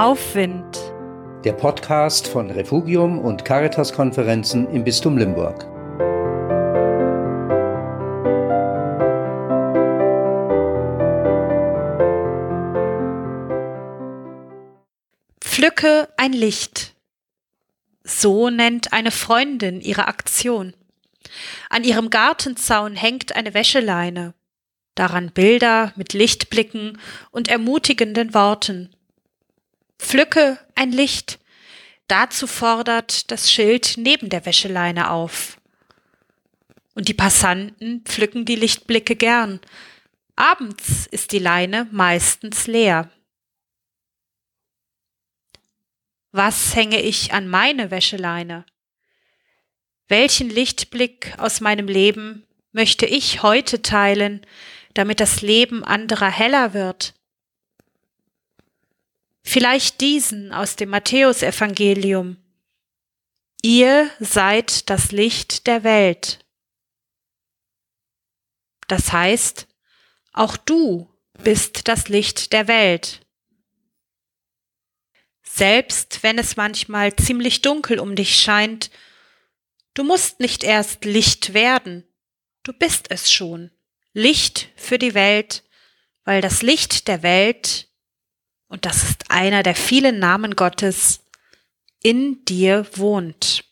Aufwind. Der Podcast von Refugium und Caritas-Konferenzen im Bistum Limburg. Pflücke ein Licht. So nennt eine Freundin ihre Aktion. An ihrem Gartenzaun hängt eine Wäscheleine. Daran Bilder mit Lichtblicken und ermutigenden Worten. Pflücke ein Licht. Dazu fordert das Schild neben der Wäscheleine auf. Und die Passanten pflücken die Lichtblicke gern. Abends ist die Leine meistens leer. Was hänge ich an meine Wäscheleine? Welchen Lichtblick aus meinem Leben möchte ich heute teilen, damit das Leben anderer heller wird? Vielleicht diesen aus dem Matthäusevangelium. Ihr seid das Licht der Welt. Das heißt, auch du bist das Licht der Welt. Selbst wenn es manchmal ziemlich dunkel um dich scheint, du musst nicht erst Licht werden, du bist es schon. Licht für die Welt, weil das Licht der Welt, und das ist einer der vielen Namen Gottes, in dir wohnt.